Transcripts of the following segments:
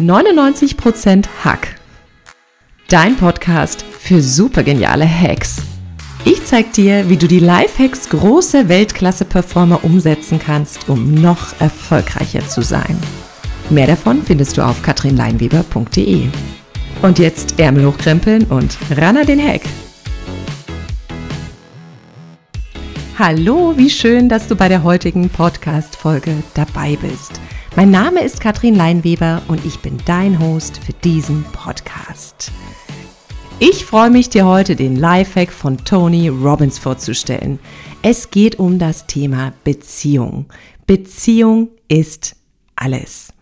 99% Hack. Dein Podcast für supergeniale Hacks. Ich zeig dir, wie du die Lifehacks großer Weltklasse-Performer umsetzen kannst, um noch erfolgreicher zu sein. Mehr davon findest du auf katrinleinweber.de. Und jetzt Ärmel hochkrempeln und ran an den Hack. Hallo, wie schön, dass du bei der heutigen Podcast-Folge dabei bist. Mein Name ist Katrin Leinweber und ich bin dein Host für diesen Podcast. Ich freue mich, dir heute den Lifehack von Tony Robbins vorzustellen. Es geht um das Thema Beziehung. Beziehung ist alles.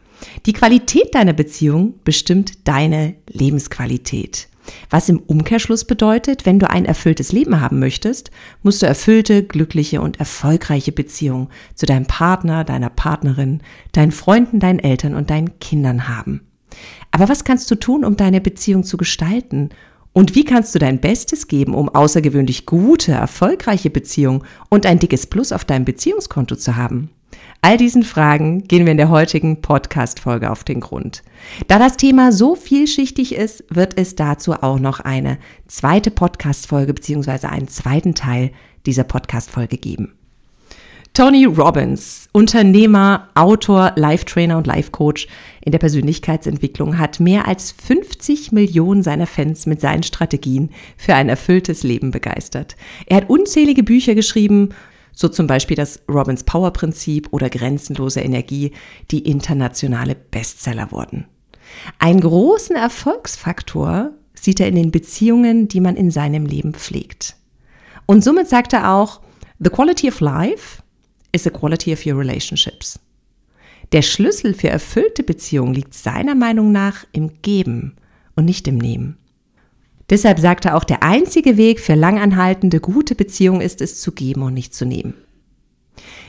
Die Qualität deiner Beziehung bestimmt deine Lebensqualität. Was im Umkehrschluss bedeutet, wenn du ein erfülltes Leben haben möchtest, musst du erfüllte, glückliche und erfolgreiche Beziehungen zu deinem Partner, deiner Partnerin, deinen Freunden, deinen Eltern und deinen Kindern haben. Aber was kannst du tun, um deine Beziehung zu gestalten? Und wie kannst du dein Bestes geben, um außergewöhnlich gute, erfolgreiche Beziehungen und ein dickes Plus auf deinem Beziehungskonto zu haben? All diesen Fragen gehen wir in der heutigen Podcast-Folge auf den Grund. Da das Thema so vielschichtig ist, wird es dazu auch noch eine zweite Podcast-Folge bzw. einen zweiten Teil dieser Podcast-Folge geben. Tony Robbins, Unternehmer, Autor, Life-Trainer und Life-Coach in der Persönlichkeitsentwicklung, hat mehr als 50 Millionen seiner Fans mit seinen Strategien für ein erfülltes Leben begeistert. Er hat unzählige Bücher geschrieben so zum Beispiel das Robbins Power Prinzip oder grenzenlose Energie, die internationale Bestseller wurden. Einen großen Erfolgsfaktor sieht er in den Beziehungen, die man in seinem Leben pflegt. Und somit sagt er auch, The quality of life is the quality of your relationships. Der Schlüssel für erfüllte Beziehungen liegt seiner Meinung nach im Geben und nicht im Nehmen. Deshalb sagt er auch, der einzige Weg für langanhaltende, gute Beziehungen ist es zu geben und nicht zu nehmen.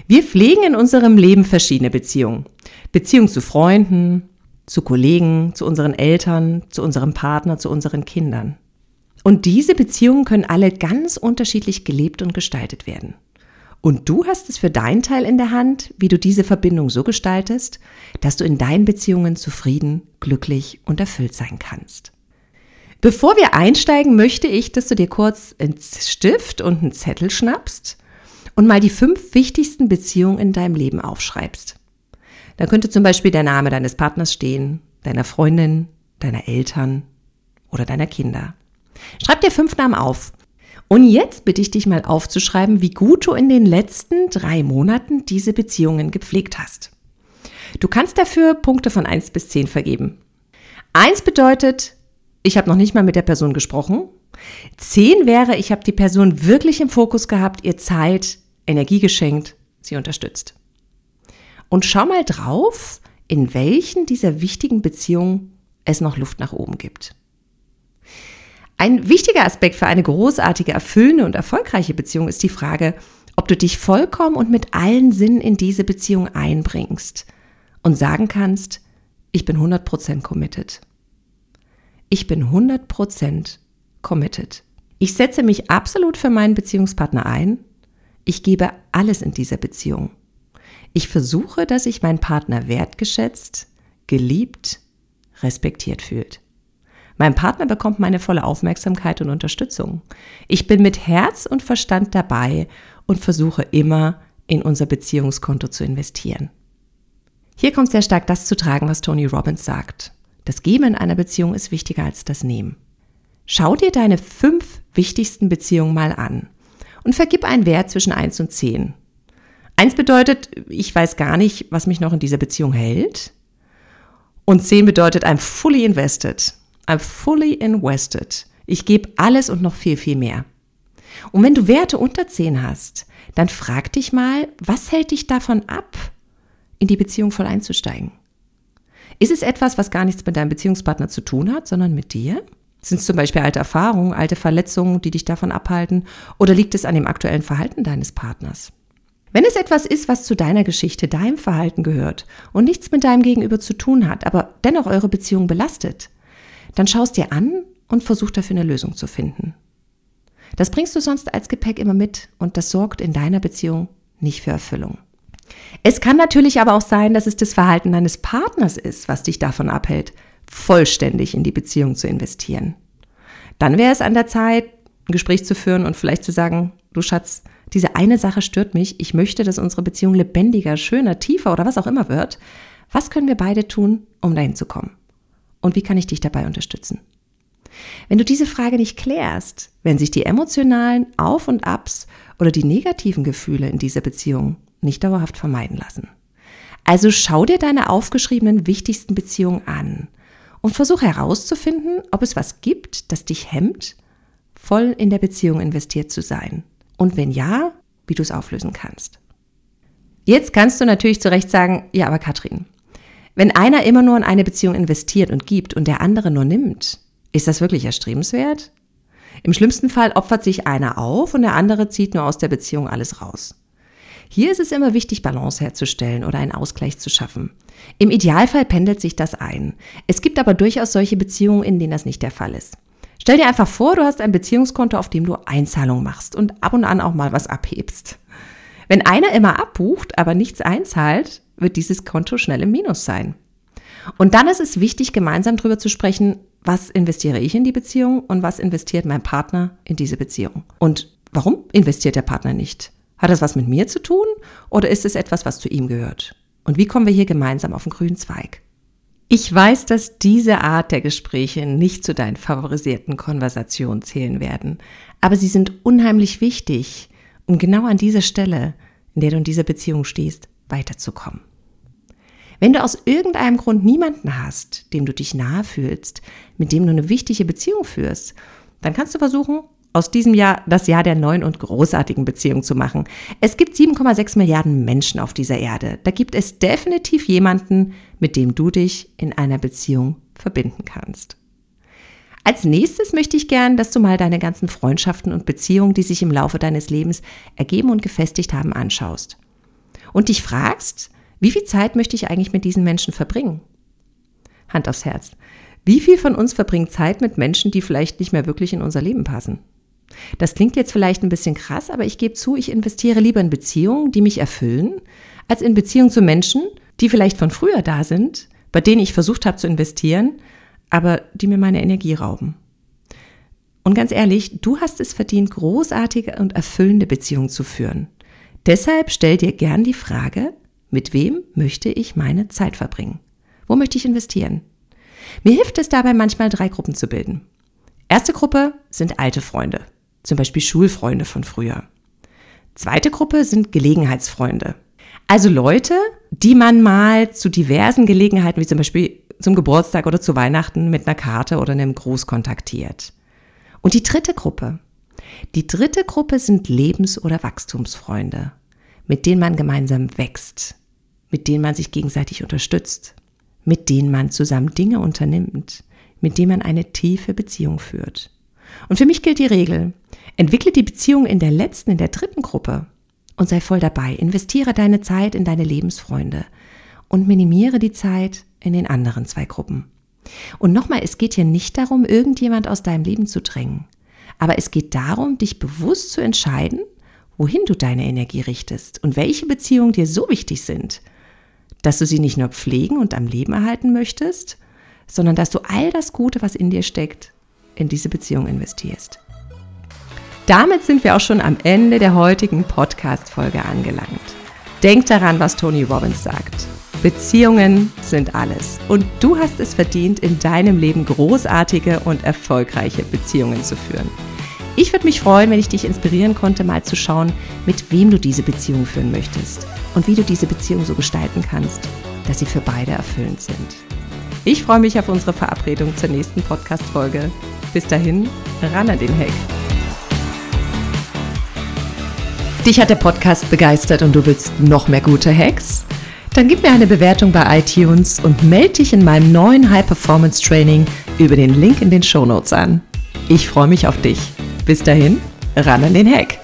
Wir pflegen in unserem Leben verschiedene Beziehungen. Beziehungen zu Freunden, zu Kollegen, zu unseren Eltern, zu unserem Partner, zu unseren Kindern. Und diese Beziehungen können alle ganz unterschiedlich gelebt und gestaltet werden. Und du hast es für deinen Teil in der Hand, wie du diese Verbindung so gestaltest, dass du in deinen Beziehungen zufrieden, glücklich und erfüllt sein kannst. Bevor wir einsteigen, möchte ich, dass du dir kurz einen Stift und einen Zettel schnappst und mal die fünf wichtigsten Beziehungen in deinem Leben aufschreibst. Da könnte zum Beispiel der Name deines Partners stehen, deiner Freundin, deiner Eltern oder deiner Kinder. Schreib dir fünf Namen auf. Und jetzt bitte ich dich mal aufzuschreiben, wie gut du in den letzten drei Monaten diese Beziehungen gepflegt hast. Du kannst dafür Punkte von eins bis zehn vergeben. Eins bedeutet, ich habe noch nicht mal mit der Person gesprochen. Zehn wäre, ich habe die Person wirklich im Fokus gehabt, ihr Zeit, Energie geschenkt, sie unterstützt. Und schau mal drauf, in welchen dieser wichtigen Beziehungen es noch Luft nach oben gibt. Ein wichtiger Aspekt für eine großartige, erfüllende und erfolgreiche Beziehung ist die Frage, ob du dich vollkommen und mit allen Sinnen in diese Beziehung einbringst und sagen kannst, ich bin 100% committed ich bin 100% committed. Ich setze mich absolut für meinen Beziehungspartner ein. Ich gebe alles in dieser Beziehung. Ich versuche, dass sich mein Partner wertgeschätzt, geliebt, respektiert fühlt. Mein Partner bekommt meine volle Aufmerksamkeit und Unterstützung. Ich bin mit Herz und Verstand dabei und versuche immer in unser Beziehungskonto zu investieren. Hier kommt sehr stark das zu tragen, was Tony Robbins sagt. Das Geben in einer Beziehung ist wichtiger als das Nehmen. Schau dir deine fünf wichtigsten Beziehungen mal an und vergib einen Wert zwischen 1 und 10. 1 bedeutet, ich weiß gar nicht, was mich noch in dieser Beziehung hält. Und 10 bedeutet, I'm fully invested. I'm fully invested. Ich gebe alles und noch viel, viel mehr. Und wenn du Werte unter 10 hast, dann frag dich mal, was hält dich davon ab, in die Beziehung voll einzusteigen? Ist es etwas, was gar nichts mit deinem Beziehungspartner zu tun hat, sondern mit dir? Sind es zum Beispiel alte Erfahrungen, alte Verletzungen, die dich davon abhalten? Oder liegt es an dem aktuellen Verhalten deines Partners? Wenn es etwas ist, was zu deiner Geschichte, deinem Verhalten gehört und nichts mit deinem Gegenüber zu tun hat, aber dennoch eure Beziehung belastet, dann schaust dir an und versuch dafür eine Lösung zu finden. Das bringst du sonst als Gepäck immer mit und das sorgt in deiner Beziehung nicht für Erfüllung. Es kann natürlich aber auch sein, dass es das Verhalten deines Partners ist, was dich davon abhält, vollständig in die Beziehung zu investieren. Dann wäre es an der Zeit, ein Gespräch zu führen und vielleicht zu sagen, du Schatz, diese eine Sache stört mich, ich möchte, dass unsere Beziehung lebendiger, schöner, tiefer oder was auch immer wird. Was können wir beide tun, um dahin zu kommen? Und wie kann ich dich dabei unterstützen? Wenn du diese Frage nicht klärst, wenn sich die emotionalen Auf und Abs oder die negativen Gefühle in dieser Beziehung nicht dauerhaft vermeiden lassen. Also schau dir deine aufgeschriebenen wichtigsten Beziehungen an und versuch herauszufinden, ob es was gibt, das dich hemmt, voll in der Beziehung investiert zu sein. Und wenn ja, wie du es auflösen kannst. Jetzt kannst du natürlich zu Recht sagen, ja, aber Katrin, wenn einer immer nur in eine Beziehung investiert und gibt und der andere nur nimmt, ist das wirklich erstrebenswert? Im schlimmsten Fall opfert sich einer auf und der andere zieht nur aus der Beziehung alles raus. Hier ist es immer wichtig, Balance herzustellen oder einen Ausgleich zu schaffen. Im Idealfall pendelt sich das ein. Es gibt aber durchaus solche Beziehungen, in denen das nicht der Fall ist. Stell dir einfach vor, du hast ein Beziehungskonto, auf dem du Einzahlungen machst und ab und an auch mal was abhebst. Wenn einer immer abbucht, aber nichts einzahlt, wird dieses Konto schnell im Minus sein. Und dann ist es wichtig, gemeinsam darüber zu sprechen, was investiere ich in die Beziehung und was investiert mein Partner in diese Beziehung. Und warum investiert der Partner nicht? Hat das was mit mir zu tun oder ist es etwas, was zu ihm gehört? Und wie kommen wir hier gemeinsam auf den grünen Zweig? Ich weiß, dass diese Art der Gespräche nicht zu deinen favorisierten Konversationen zählen werden, aber sie sind unheimlich wichtig, um genau an dieser Stelle, in der du in dieser Beziehung stehst, weiterzukommen. Wenn du aus irgendeinem Grund niemanden hast, dem du dich nahe fühlst, mit dem du eine wichtige Beziehung führst, dann kannst du versuchen, aus diesem Jahr das Jahr der neuen und großartigen Beziehung zu machen. Es gibt 7,6 Milliarden Menschen auf dieser Erde. Da gibt es definitiv jemanden, mit dem du dich in einer Beziehung verbinden kannst. Als nächstes möchte ich gern, dass du mal deine ganzen Freundschaften und Beziehungen, die sich im Laufe deines Lebens ergeben und gefestigt haben, anschaust. Und dich fragst, wie viel Zeit möchte ich eigentlich mit diesen Menschen verbringen? Hand aufs Herz. Wie viel von uns verbringt Zeit mit Menschen, die vielleicht nicht mehr wirklich in unser Leben passen? Das klingt jetzt vielleicht ein bisschen krass, aber ich gebe zu, ich investiere lieber in Beziehungen, die mich erfüllen, als in Beziehungen zu Menschen, die vielleicht von früher da sind, bei denen ich versucht habe zu investieren, aber die mir meine Energie rauben. Und ganz ehrlich, du hast es verdient, großartige und erfüllende Beziehungen zu führen. Deshalb stell dir gern die Frage, mit wem möchte ich meine Zeit verbringen? Wo möchte ich investieren? Mir hilft es dabei manchmal drei Gruppen zu bilden. Erste Gruppe sind alte Freunde, zum Beispiel Schulfreunde von früher. Zweite Gruppe sind Gelegenheitsfreunde. Also Leute, die man mal zu diversen Gelegenheiten, wie zum Beispiel zum Geburtstag oder zu Weihnachten mit einer Karte oder einem Gruß kontaktiert. Und die dritte Gruppe. Die dritte Gruppe sind Lebens- oder Wachstumsfreunde, mit denen man gemeinsam wächst, mit denen man sich gegenseitig unterstützt, mit denen man zusammen Dinge unternimmt, mit denen man eine tiefe Beziehung führt. Und für mich gilt die Regel, entwickle die Beziehung in der letzten, in der dritten Gruppe und sei voll dabei. Investiere deine Zeit in deine Lebensfreunde und minimiere die Zeit in den anderen zwei Gruppen. Und nochmal, es geht hier nicht darum, irgendjemand aus deinem Leben zu drängen. Aber es geht darum, dich bewusst zu entscheiden, wohin du deine Energie richtest und welche Beziehungen dir so wichtig sind, dass du sie nicht nur pflegen und am Leben erhalten möchtest, sondern dass du all das Gute, was in dir steckt, in diese Beziehung investierst. Damit sind wir auch schon am Ende der heutigen Podcast-Folge angelangt. Denk daran, was Tony Robbins sagt. Beziehungen sind alles. Und du hast es verdient, in deinem Leben großartige und erfolgreiche Beziehungen zu führen. Ich würde mich freuen, wenn ich dich inspirieren konnte, mal zu schauen, mit wem du diese Beziehung führen möchtest und wie du diese Beziehung so gestalten kannst, dass sie für beide erfüllend sind. Ich freue mich auf unsere Verabredung zur nächsten Podcast-Folge. Bis dahin, ran an den Heck. Dich hat der Podcast begeistert und du willst noch mehr gute Hacks? Dann gib mir eine Bewertung bei iTunes und melde dich in meinem neuen High Performance Training über den Link in den Show Notes an. Ich freue mich auf dich. Bis dahin, ran an den Hack.